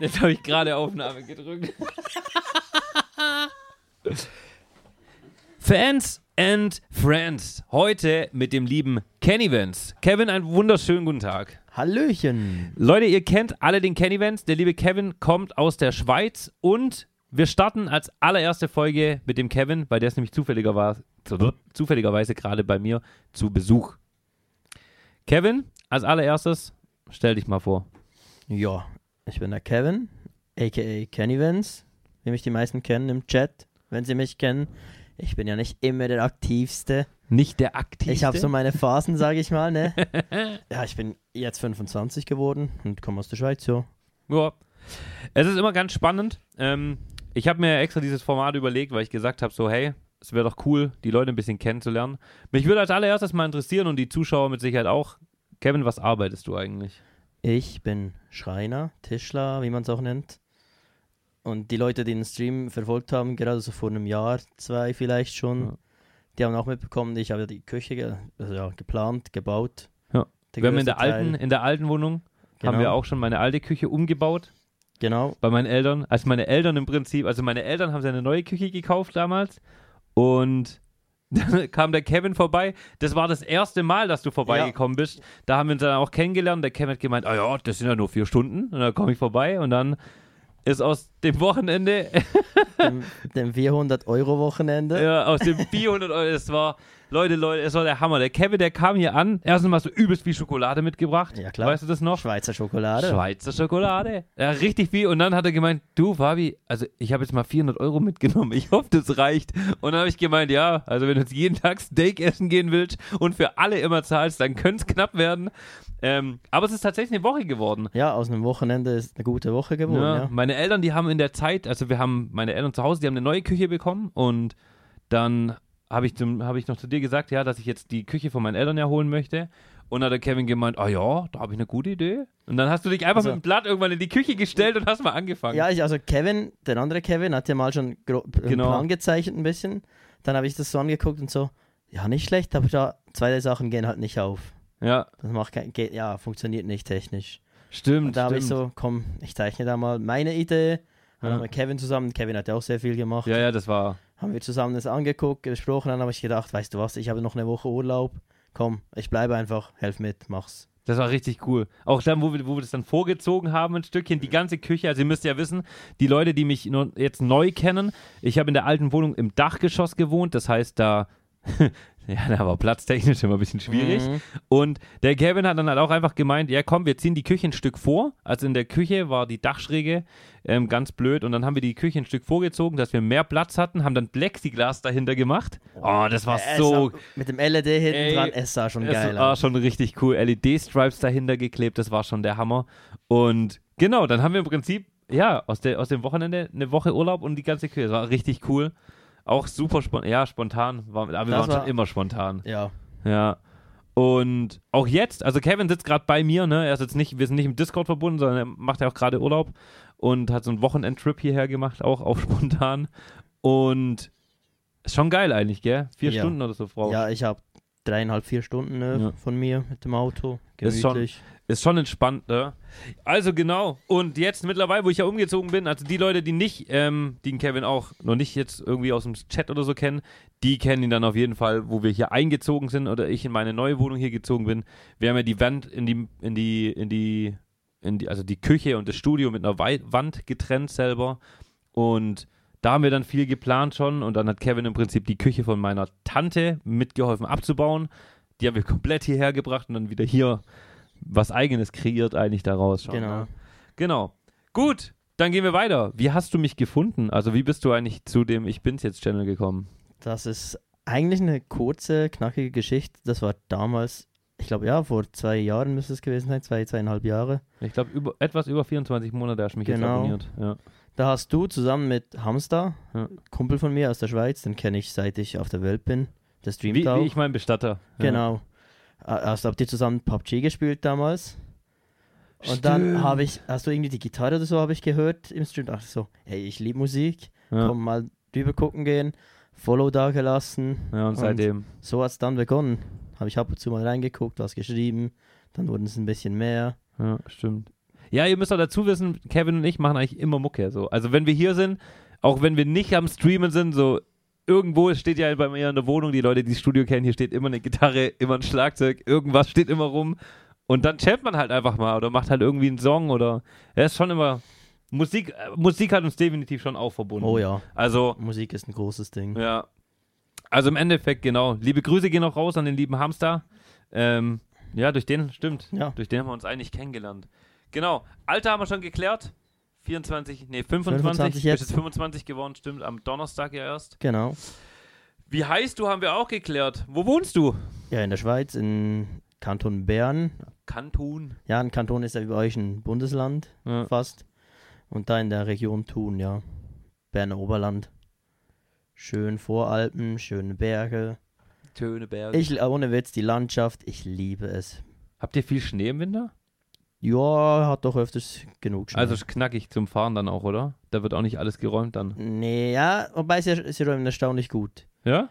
Jetzt habe ich gerade Aufnahme gedrückt. Fans and Friends. Heute mit dem lieben Kenny Vance. Kevin, einen wunderschönen guten Tag. Hallöchen. Leute, ihr kennt alle den Kenny Vance. Der liebe Kevin kommt aus der Schweiz und wir starten als allererste Folge mit dem Kevin, weil der ist nämlich zufälligerweise, zufälligerweise gerade bei mir zu Besuch. Kevin, als allererstes, stell dich mal vor. Ja, ich bin der Kevin, aka Kenny Vance, wie mich die meisten kennen im Chat, wenn sie mich kennen. Ich bin ja nicht immer der Aktivste. Nicht der Aktivste? Ich habe so meine Phasen, sage ich mal, ne? ja, ich bin jetzt 25 geworden und komme aus der Schweiz, ja. Ja. Es ist immer ganz spannend. Ähm, ich habe mir extra dieses Format überlegt, weil ich gesagt habe, so, hey, es wäre doch cool, die Leute ein bisschen kennenzulernen. Mich würde als allererstes mal interessieren und die Zuschauer mit Sicherheit auch. Kevin, was arbeitest du eigentlich? Ich bin Schreiner, Tischler, wie man es auch nennt. Und die Leute, die den Stream verfolgt haben, gerade so vor einem Jahr, zwei vielleicht schon, Ja. die haben auch mitbekommen, ich habe ja die Küche ge also ja, geplant, gebaut. Ja. Wir haben in der alten, in der alten Wohnung haben Genau. wir auch schon meine alte Küche umgebaut Genau, bei meinen Eltern. Also meine Eltern im Prinzip, also meine Eltern haben eine neue Küche gekauft damals und dann kam der Kevin vorbei. Das war das erste Mal, dass du vorbeigekommen bist. Da haben wir uns dann auch kennengelernt. Der Kevin hat gemeint, ah ja, das sind ja nur vier Stunden. Und dann komme ich vorbei und dann ist aus dem Wochenende, dem, dem 400-Euro-Wochenende. ja, aus dem 400 Euro, es war, Leute, Leute, es war der Hammer. Der Kevin, der kam hier an, erstens mal so übelst viel Schokolade mitgebracht. Ja, klar. Weißt du das noch? Schweizer Schokolade. Schweizer Schokolade. Ja, richtig viel. Und dann hat er gemeint, du, Fabi, also ich habe jetzt mal 400 Euro mitgenommen. Ich hoffe, das reicht. Und dann habe ich gemeint, ja, also wenn du jetzt jeden Tag Steak essen gehen willst und für alle immer zahlst, dann könnte es knapp werden. Ähm, aber es ist tatsächlich eine Woche geworden. Ja, aus einem Wochenende ist eine gute Woche geworden, Ja, ja. Meine Eltern, die haben in der Zeit, also wir haben meine Eltern zu Hause, die haben eine neue Küche bekommen und dann habe ich, zum- hab ich noch zu dir gesagt, ja, dass ich jetzt die Küche von meinen Eltern ja holen möchte. Und dann hat der Kevin gemeint, ah ja, da habe ich eine gute Idee. Und dann hast du dich einfach Also- mit dem Blatt irgendwann in die Küche gestellt und hast mal angefangen. Ja, ich, also Kevin, der andere Kevin, hat ja mal schon einen Genau. Plan gezeichnet ein bisschen. Dann habe ich das so angeguckt und so, ja, nicht schlecht, aber da zwei der Sachen gehen halt nicht auf. ja Das macht kein, geht, ja, funktioniert nicht technisch. stimmt. Und da habe ich so, komm, ich zeichne da mal meine Idee. Dann Ja. haben wir Kevin zusammen, Kevin hat ja auch sehr viel gemacht. Ja, ja, das war. Haben wir zusammen das angeguckt, besprochen, dann habe ich gedacht, weißt du was, ich habe noch eine Woche Urlaub. Komm, ich bleibe einfach, helf mit, mach's. Das war richtig cool. Auch dann, wo wir, wo wir das dann vorgezogen haben, ein Stückchen, die ganze Küche. Also, ihr müsst ja wissen, die Leute, die mich jetzt neu kennen, ich habe in der alten Wohnung im Dachgeschoss gewohnt. Das heißt, da, ja, da war platztechnisch immer ein bisschen schwierig. Mhm. Und der Kevin hat dann halt auch einfach gemeint: Ja, komm, wir ziehen die Küche ein Stück vor. Also, in der Küche war die Dachschräge ähm, ganz blöd. Und dann haben wir die Küche ein Stück vorgezogen, dass wir mehr Platz hatten, haben dann Plexiglas dahinter gemacht. Oh, das war Es so sah- Mit dem LED hinten Ey, dran, es sah schon geil war aus. schon richtig cool. LED-Stripes dahinter geklebt, das war schon der Hammer. Und genau, dann haben wir im Prinzip, ja, aus, der, aus dem Wochenende eine Woche Urlaub und die ganze Küche. Das war richtig cool. Auch super spontan, ja, spontan. War, aber wir Das waren schon war- immer spontan. Ja, Ja. Und auch jetzt, also Kevin sitzt gerade bei mir, ne? Er ist jetzt nicht, wir sind nicht im Discord verbunden, sondern er macht ja auch gerade Urlaub und hat so einen Wochenendtrip hierher gemacht, auch auf spontan. Und ist schon geil eigentlich, gell? Vier Ja. Stunden oder so, Frau. ja ich habe dreieinhalb, vier Stunden ne, Ja. von mir mit dem Auto. Ist schon- Gemütlich. Ist schon entspannt, ne? Also genau. Und jetzt mittlerweile, wo ich ja umgezogen bin, also die Leute, die nicht, ähm, die den Kevin auch noch nicht jetzt irgendwie aus dem Chat oder so kennen, die kennen ihn dann auf jeden Fall, wo wir hier eingezogen sind oder ich in meine neue Wohnung hier gezogen bin. Wir haben ja die Wand in die, in die, in die, in die, also die Küche und das Studio mit einer Wand getrennt selber. Und da haben wir dann viel geplant schon und dann hat Kevin im Prinzip die Küche von meiner Tante mitgeholfen abzubauen. Die haben wir komplett hierher gebracht und dann wieder hier was eigenes kreiert eigentlich daraus schon. Genau. Ne? Genau. Gut, dann gehen wir weiter. Wie hast du mich gefunden? Also wie bist du eigentlich zu dem Ich bin's jetzt Channel gekommen? Das ist eigentlich eine kurze, knackige Geschichte. Das war damals, ich glaube, ja, vor zwei Jahren müsste es gewesen sein, zwei, zweieinhalb Jahre. Ich glaube, über, etwas über 24 Monate hast du mich jetzt Genau. abonniert. Ja. Da hast du zusammen mit Hamster, Ja. Kumpel von mir aus der Schweiz, den kenne ich seit ich auf der Welt bin. Der streamt Wie, auch. wie ich mein Bestatter. Genau. Äh, Also habt ihr zusammen PUBG gespielt damals? Und dann Stimmt. habe ich, hast du irgendwie die Gitarre oder so habe ich gehört im Stream. Dachte so, hey, ich liebe Musik. Ja. Komm mal drüber gucken gehen. Follow da gelassen. Ja, und Und- seitdem. So hat es dann begonnen. Habe ich ab und zu mal reingeguckt, was geschrieben. Dann wurden es ein bisschen mehr. Ja, stimmt. Ja, ihr müsst auch dazu wissen, Kevin und ich machen eigentlich immer Mucke. So. Also wenn wir hier sind, auch wenn wir nicht am Streamen sind, so irgendwo steht ja bei mir in der Wohnung, die Leute, die das Studio kennen, hier steht immer eine Gitarre, immer ein Schlagzeug, irgendwas steht immer rum. Und dann chat man halt einfach mal oder macht halt irgendwie einen Song oder er ist schon immer. Musik, äh, Musik hat uns definitiv schon auch verbunden. Oh ja, Also, Musik ist ein großes Ding. ja. Also im Endeffekt, genau. Liebe Grüße gehen auch raus an den lieben Hamster. Ähm, ja, durch den, stimmt. Ja. Durch den haben wir uns eigentlich kennengelernt. Genau. Alter haben wir schon geklärt. 24, nee, 25. 25 Bist jetzt. jetzt 25 geworden, stimmt. Am Donnerstag ja erst. Genau. Wie heißt du, haben wir auch geklärt. Wo wohnst du? Ja, in der Schweiz, in Kanton Bern. Kanton. Ja, ein Kanton ist ja wie bei euch ein Bundesland Ja. fast. Und da in der Region Thun, ja. Berner Oberland. Schön Voralpen, schöne Berge. Töneberg. Ich, ohne Witz, die Landschaft, ich liebe es. Habt ihr viel Schnee im Winter? Ja, hat doch öfters genug Schnee. Also ist knackig zum Fahren dann auch, oder? Da wird auch nicht alles geräumt dann. nee, ja, wobei sie, sie räumen erstaunlich gut. Ja?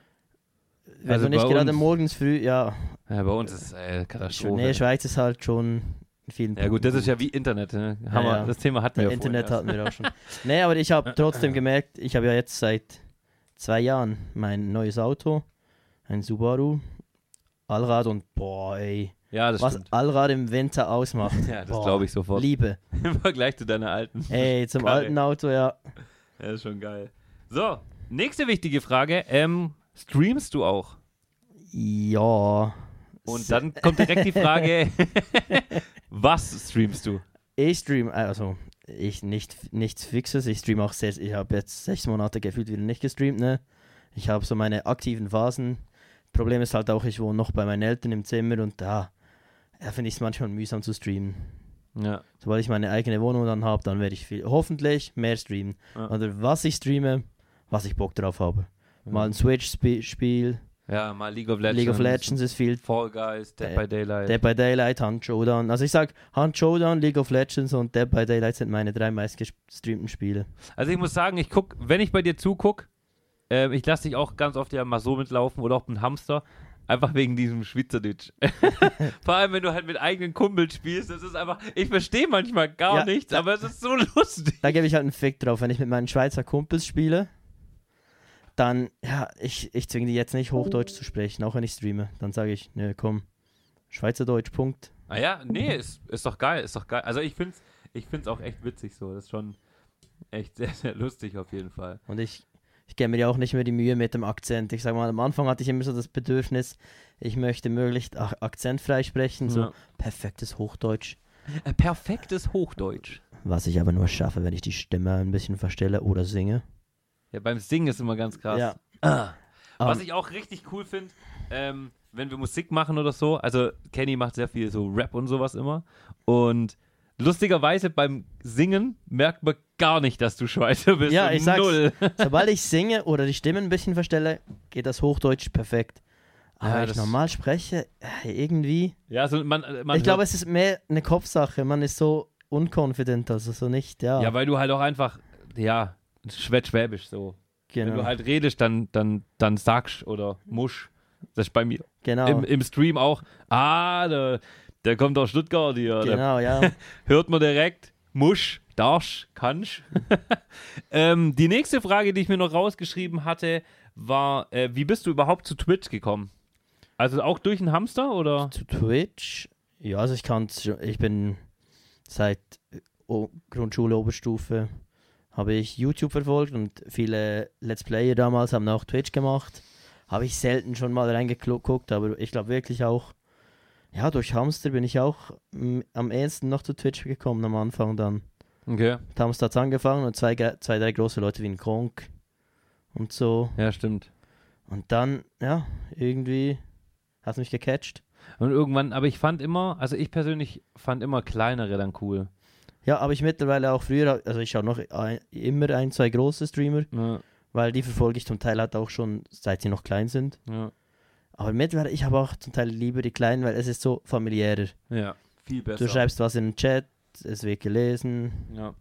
Wenn Also du nicht gerade uns- morgens früh, ja. Ja, bei uns ist es äh, Katastrophe. Nee, Schweiz ist halt schon in vielen Ja gut, das ist ja wie Internet. Ne? Ja, Haben wir, ja. Das Thema hatten wir ja Internet hatten wir auch schon. Nee, aber ich habe trotzdem gemerkt, ich habe ja jetzt seit zwei Jahren mein neues Auto, ein Subaru Allrad und boah, ey. Ja, das was stimmt. Allrad im Winter ausmacht. Ja, das glaube ich sofort. Liebe. Im Vergleich zu deiner alten. Ey, zum Karre. alten Auto, ja. Ja, ist schon geil. So, nächste wichtige Frage. Ähm, streamst du auch? Ja. Und dann kommt direkt die Frage, was streamst du? Ich stream, also ich nicht nichts Fixes. Ich stream auch sehr, ich habe jetzt sechs Monate gefühlt wieder nicht gestreamt, ne? Ich habe so meine aktiven Phasen. Problem ist halt auch, ich wohne noch bei meinen Eltern im Zimmer und da, da finde ich es manchmal mühsam zu streamen. Ja, Sobald ich meine eigene Wohnung dann habe, dann werde ich viel, hoffentlich mehr streamen. Ja. Oder was ich streame, was ich Bock drauf habe. Mal ein Switch-Spiel, ja mal League of Legends. League of Legends ist viel, Fall Guys, Dead Äh, by Daylight. Dead by Daylight, Hunt Showdown. Also ich sag, Hunt Showdown, League of Legends und Dead by Daylight sind meine drei meistgestreamten Spiele. Also ich muss sagen, ich guck, wenn ich bei dir zuguck, ähm, ich lasse dich auch ganz oft ja mal so mitlaufen oder auch mit Hamster. Einfach wegen diesem Schweizerdeutsch. Vor allem, wenn du halt mit eigenen Kumpels spielst, das ist einfach, ich verstehe manchmal gar Ja. nichts, aber es ist so lustig. Da gebe ich halt einen Fick drauf. Wenn ich mit meinen Schweizer Kumpels spiele, dann, ja, ich, ich zwinge die jetzt nicht Hochdeutsch zu sprechen, auch wenn ich streame. Dann sage ich, ne, komm, Schweizerdeutsch, Punkt. Ah ja, nee, ist, ist doch geil, ist doch geil. Also ich find's, ich find's auch echt witzig so. Das ist schon echt sehr, sehr lustig auf jeden Fall. Und ich, ich gebe mir ja auch nicht mehr die Mühe mit dem Akzent. Ich sage mal, am Anfang hatte ich immer so das Bedürfnis, ich möchte möglichst ach, akzentfrei sprechen, so Ja. perfektes Hochdeutsch. Äh, Perfektes Hochdeutsch. Was ich aber nur schaffe, wenn ich die Stimme ein bisschen verstelle oder singe. Ja, beim Singen ist immer ganz krass. Ja. Ah. Was ich auch richtig cool finde, ähm, wenn wir Musik machen oder so, also Kenny macht sehr viel so Rap und sowas immer. Und lustigerweise beim Singen merkt man gar nicht, dass du Schweizer bist. Ja, ich sag's. Null. Sobald ich singe oder die Stimme ein bisschen verstelle, geht das Hochdeutsch perfekt. Aber Ja, ich normal spreche, äh, irgendwie. Ja, also man, man ich glaube, es ist mehr eine Kopfsache. Man ist so unconfident, also so nicht, ja. Ja, weil du halt auch einfach, ja, schwäbisch so. Wenn genau. du halt redest, dann, dann, dann sagst oder musch. Das ist bei mir genau. im, im Stream auch. Ah, der, der kommt aus Stuttgart hier. Genau, ja. hört man direkt. Musch, darsch, kannsch. ähm, die nächste Frage, die ich mir noch rausgeschrieben hatte, war, äh, wie bist du überhaupt zu Twitch gekommen? Also auch durch einen Hamster oder? Zu Twitch. Ja, also ich kann ich bin seit äh, O- Grundschule, Oberstufe habe ich YouTube verfolgt und viele Let's Player damals haben auch Twitch gemacht. Habe ich selten schon mal reingeguckt, aber ich glaube wirklich auch, ja, durch Hamster bin ich auch mm, am ehesten noch zu Twitch gekommen am Anfang dann. Okay, Mit Hamster hat angefangen und zwei, zwei, drei große Leute wie ein Kronk und so. ja, stimmt. Und dann, ja, irgendwie hat mich gecatcht. Und irgendwann, aber ich fand immer, also ich persönlich fand immer kleinere dann cool. Ja, aber ich mittlerweile auch früher, also ich schaue noch ein, immer ein, zwei große Streamer, Ja, weil die verfolge ich zum Teil halt auch schon, seit sie noch klein sind. ja, Aber mittlerweile, ich habe auch zum Teil lieber die kleinen, weil es ist so familiärer. ja. Viel besser. Du schreibst was in den Chat, es wird gelesen. Ja.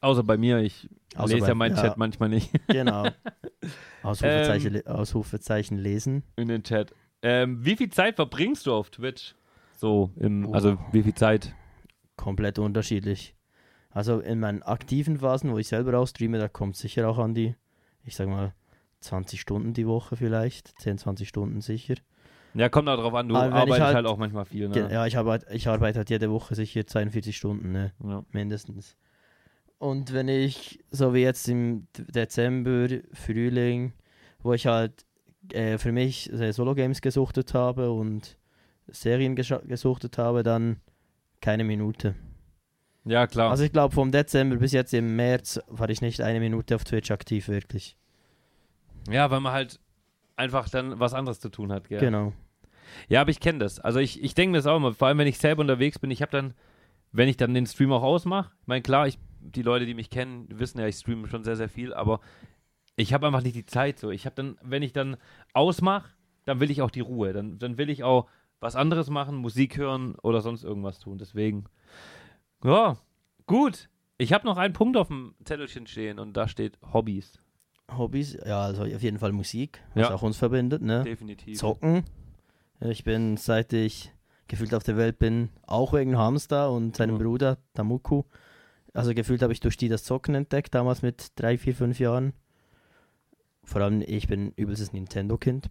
Außer bei mir, ich Außer lese bei- ja meinen ja. Chat manchmal nicht Genau. Ausrufezeichen, Ähm. Ausrufezeichen lesen. in den Chat. Ähm, wie viel Zeit verbringst du auf Twitch? So, im, Oh. also wie viel Zeit? Komplett unterschiedlich. Also in meinen aktiven Phasen, wo ich selber ausstreame, da kommt sicher auch an die, ich sag mal, 20 Stunden die Woche vielleicht, 10, 20 Stunden sicher. Ja, kommt auch drauf an, du arbeitest halt, halt- auch manchmal viel, ne? Ja, ich arbeite, ich arbeite halt jede Woche sicher 42 Stunden, ne? Ja. mindestens. Und wenn ich, so wie jetzt im Dezember, Frühling, wo ich halt äh, für mich äh, Solo-Games gesuchtet habe und Serien gesuchtet habe, dann keine Minute. Ja, klar. Also ich glaube, vom Dezember bis jetzt im März war ich nicht eine Minute auf Twitch aktiv, wirklich. ja, weil man halt einfach dann was anderes zu tun hat, gell? Genau. Ja, aber ich kenne das. Also ich, ich denke das auch immer, vor allem wenn ich selber unterwegs bin, ich habe dann, wenn ich dann den Stream auch ausmache, ich meine, klar, ich, die Leute, die mich kennen, wissen ja, ich streame schon sehr, sehr viel, aber ich habe einfach nicht die Zeit so. Ich habe dann, wenn ich dann ausmache, dann will ich auch die Ruhe. Dann, dann will ich auch was anderes machen, Musik hören oder sonst irgendwas tun. Deswegen, ja, gut. Ich habe noch einen Punkt auf dem Zettelchen stehen und da steht Hobbys. Hobbys, ja, also auf jeden Fall Musik, was Ja. auch uns verbindet, ne? Definitiv. Zocken. Ich bin, seit ich gefühlt auf der Welt bin, auch wegen Hamster und seinem Ja. Bruder Tamuku. Also gefühlt habe ich durch die das Zocken entdeckt, damals mit drei, vier, fünf Jahren. Vor allem, ich bin übelstes Nintendo-Kind.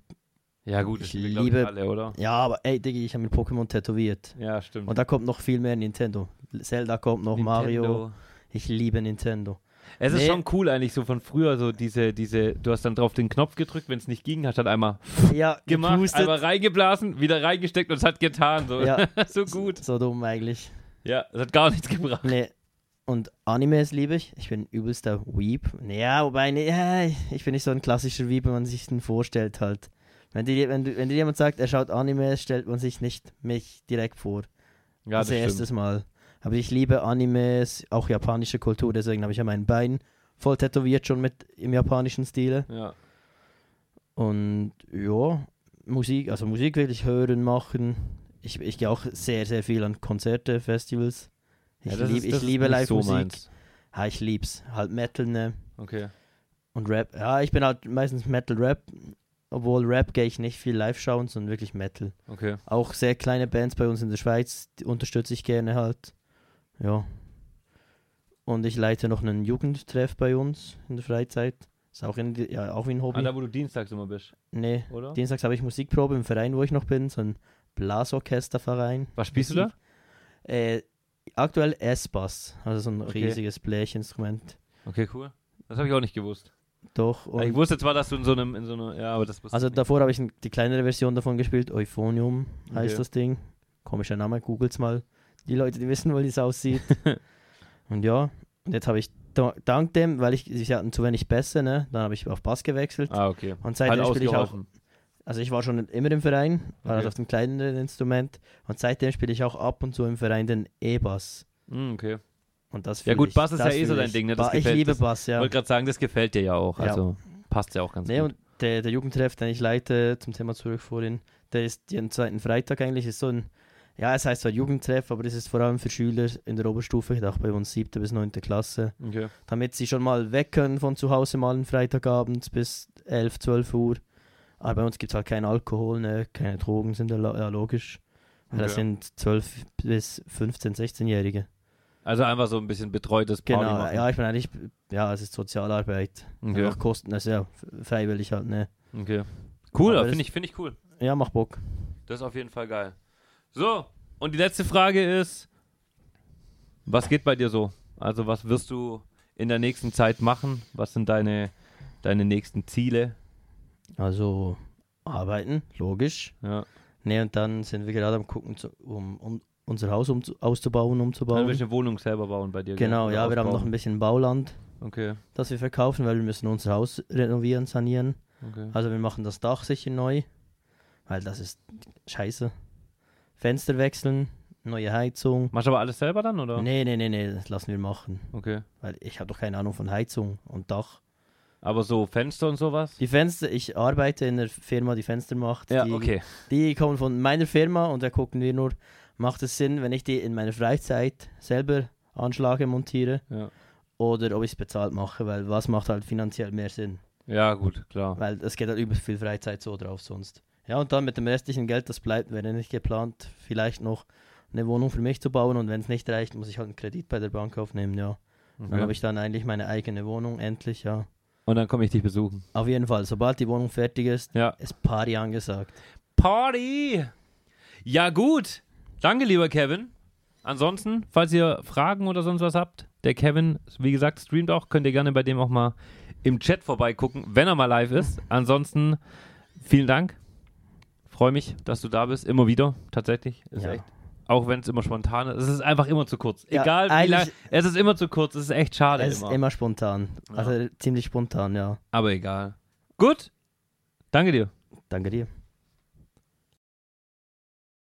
Ja, gut, Ich das liebe- alle, oder? Ja, aber ey, Diggi, ich habe mir Pokémon tätowiert. Ja, stimmt. Und da kommt noch viel mehr Nintendo. Zelda kommt noch, Mario. Nintendo. Ich liebe Nintendo. Es ist Nee. schon cool eigentlich so von früher, so diese, diese, du hast dann drauf den Knopf gedrückt, wenn es nicht ging, hast dann einmal Ja, gemacht, gepustet. einmal reingeblasen, wieder reingesteckt und es hat getan. So, Ja. so gut. So dumm eigentlich. Ja, es hat gar nichts gebracht. Nee. Und Animes liebe ich. Ich bin übelster Weep. Ja, wobei, nee, ich bin nicht so ein klassischer Weep, wie man sich den vorstellt halt. Wenn dir, wenn, du- wenn dir jemand sagt, er schaut Animes, stellt man sich nicht mich direkt vor. Ja, als das erstes. Mal. Aber ich liebe Animes, auch japanische Kultur, deswegen habe ich ja mein Bein voll tätowiert schon mit im japanischen Stile. Ja. Und ja, Musik, also Musik will ich hören, machen. Ich, ich gehe auch sehr, sehr viel an Konzerte, Festivals. Ich, ja, das lieb, ist- ich das liebe Live-Musik. So ja, ich lieb's. Halt Metal, ne? okay. Und Rap. Ja, ich bin halt meistens Metal-Rap. Obwohl Rap gehe ich nicht viel live schauen, sondern wirklich Metal. Okay. Auch sehr kleine Bands bei uns in der Schweiz, die unterstütze ich gerne halt. Ja. Und ich leite noch einen Jugendtreff bei uns in der Freizeit. Ist auch, in, ja, auch wie ein Hobby. Ah, da wo du dienstags immer bist, nee, oder? Dienstags habe ich Musikprobe im Verein, wo ich noch bin, so ein Blasorchesterverein. Was spielst du da? Äh, aktuell S-Bass, also so ein Okay. riesiges Blechinstrument. Okay, cool. Das habe ich auch nicht gewusst. Doch. und- ich wusste zwar, dass du in so einem, in so einer, ja, aber das Also davor habe ich die kleinere Version davon gespielt, Euphonium heißt Okay. das Ding. Komischer Name, googelt's mal. Die Leute, die wissen, wie es aussieht. und ja, und jetzt habe ich da- dank dem, weil ich, sie hatten zu wenig Bässe, ne, dann habe ich auf Bass gewechselt. Ah, okay. Und seitdem spiele ich auch, also ich war schon immer im Verein, war Okay. halt auf dem kleineren Instrument. Und seitdem spiele ich auch ab und zu im Verein den E-Bass. Hm, okay. Und das Ja gut, ich, Bass ist ja eh so dein ich. Ding, ne? Das ich gefällt- liebe das- Bass, Ich ja. wollte gerade sagen, das gefällt dir ja auch. Ja. Also passt ja auch ganz Nee, gut. und der, der Jugendtreff, den ich leite, zum Thema zurück vorhin, der ist jeden zweiten Freitag eigentlich, ist so ein, ja, es heißt zwar Jugendtreff, aber das ist vor allem für Schüler in der Oberstufe, auch bei uns siebte bis neunte Klasse, Okay. damit sie schon mal weg können von zu Hause mal einen Freitagabend bis 11, 12 Uhr. Aber bei uns gibt es halt keinen Alkohol, ne? keine Drogen sind ja, lo- ja logisch. Weil Das Okay. sind 12 bis 15, 16-Jährige. Also einfach so ein bisschen betreutes Party Genau, machen. ja, ich bin eigentlich, ja, es ist Sozialarbeit. Okay. Einfach Kosten, also ja, freiwillig halt, ne? okay. Cool, finde ich, find ich cool. Ja, mach Bock. Das ist auf jeden Fall geil. So, und die letzte Frage ist, was geht bei dir so? Also was wirst du in der nächsten Zeit machen? Was sind deine, deine nächsten Ziele? Also arbeiten, logisch. Ja. Ne, und dann sind wir gerade am gucken, zu, um, um unser Haus um, auszubauen, Dann umzubauen. willst du eine Wohnung selber bauen bei dir? Genau, ja, wir haben noch ein bisschen Bauland, Okay, das wir verkaufen, weil wir müssen unser Haus renovieren, sanieren. okay. Also wir machen das Dach sicher neu, weil das ist scheiße. Fenster wechseln, neue Heizung. Machst du aber alles selber dann, oder? Nee, nee, nee, nee, das lassen wir machen. Okay. Weil ich habe doch keine Ahnung von Heizung und Dach. Aber so Fenster und sowas? Die Fenster, ich arbeite in der Firma, die Fenster macht. Ja, die, okay. Die kommen von meiner Firma und da gucken wir nur, macht es Sinn, wenn ich die in meiner Freizeit selber anschlage, montiere Ja. oder ob ich es bezahlt mache, weil was macht halt finanziell mehr Sinn? ja, gut, klar. Weil es geht halt über viel Freizeit so drauf sonst. Ja, und dann mit dem restlichen Geld, das bleibt, wäre nicht geplant, vielleicht noch eine Wohnung für mich zu bauen und wenn es nicht reicht, muss ich halt einen Kredit bei der Bank aufnehmen, ja. Dann Okay. habe ich dann eigentlich meine eigene Wohnung, endlich, ja. Und dann komme ich dich besuchen. Auf jeden Fall, sobald die Wohnung fertig ist, Ja. ist Party angesagt. Party! Ja, gut. Danke, lieber Kevin. Ansonsten, falls ihr Fragen oder sonst was habt, der Kevin, wie gesagt, streamt auch. Könnt ihr gerne bei dem auch mal im Chat vorbeigucken, wenn er mal live ist. Ansonsten, vielen Dank. Freue mich, dass du da bist. Immer wieder, tatsächlich. Ist Ja. echt. Auch wenn es immer spontan ist. Es ist einfach immer zu kurz. Ja, Egal wie eigentlich- lang. Es ist immer zu kurz. Es ist echt schade. Es ist immer. immer spontan. Also ziemlich spontan, ja. Aber egal. Gut. Danke dir. Danke dir.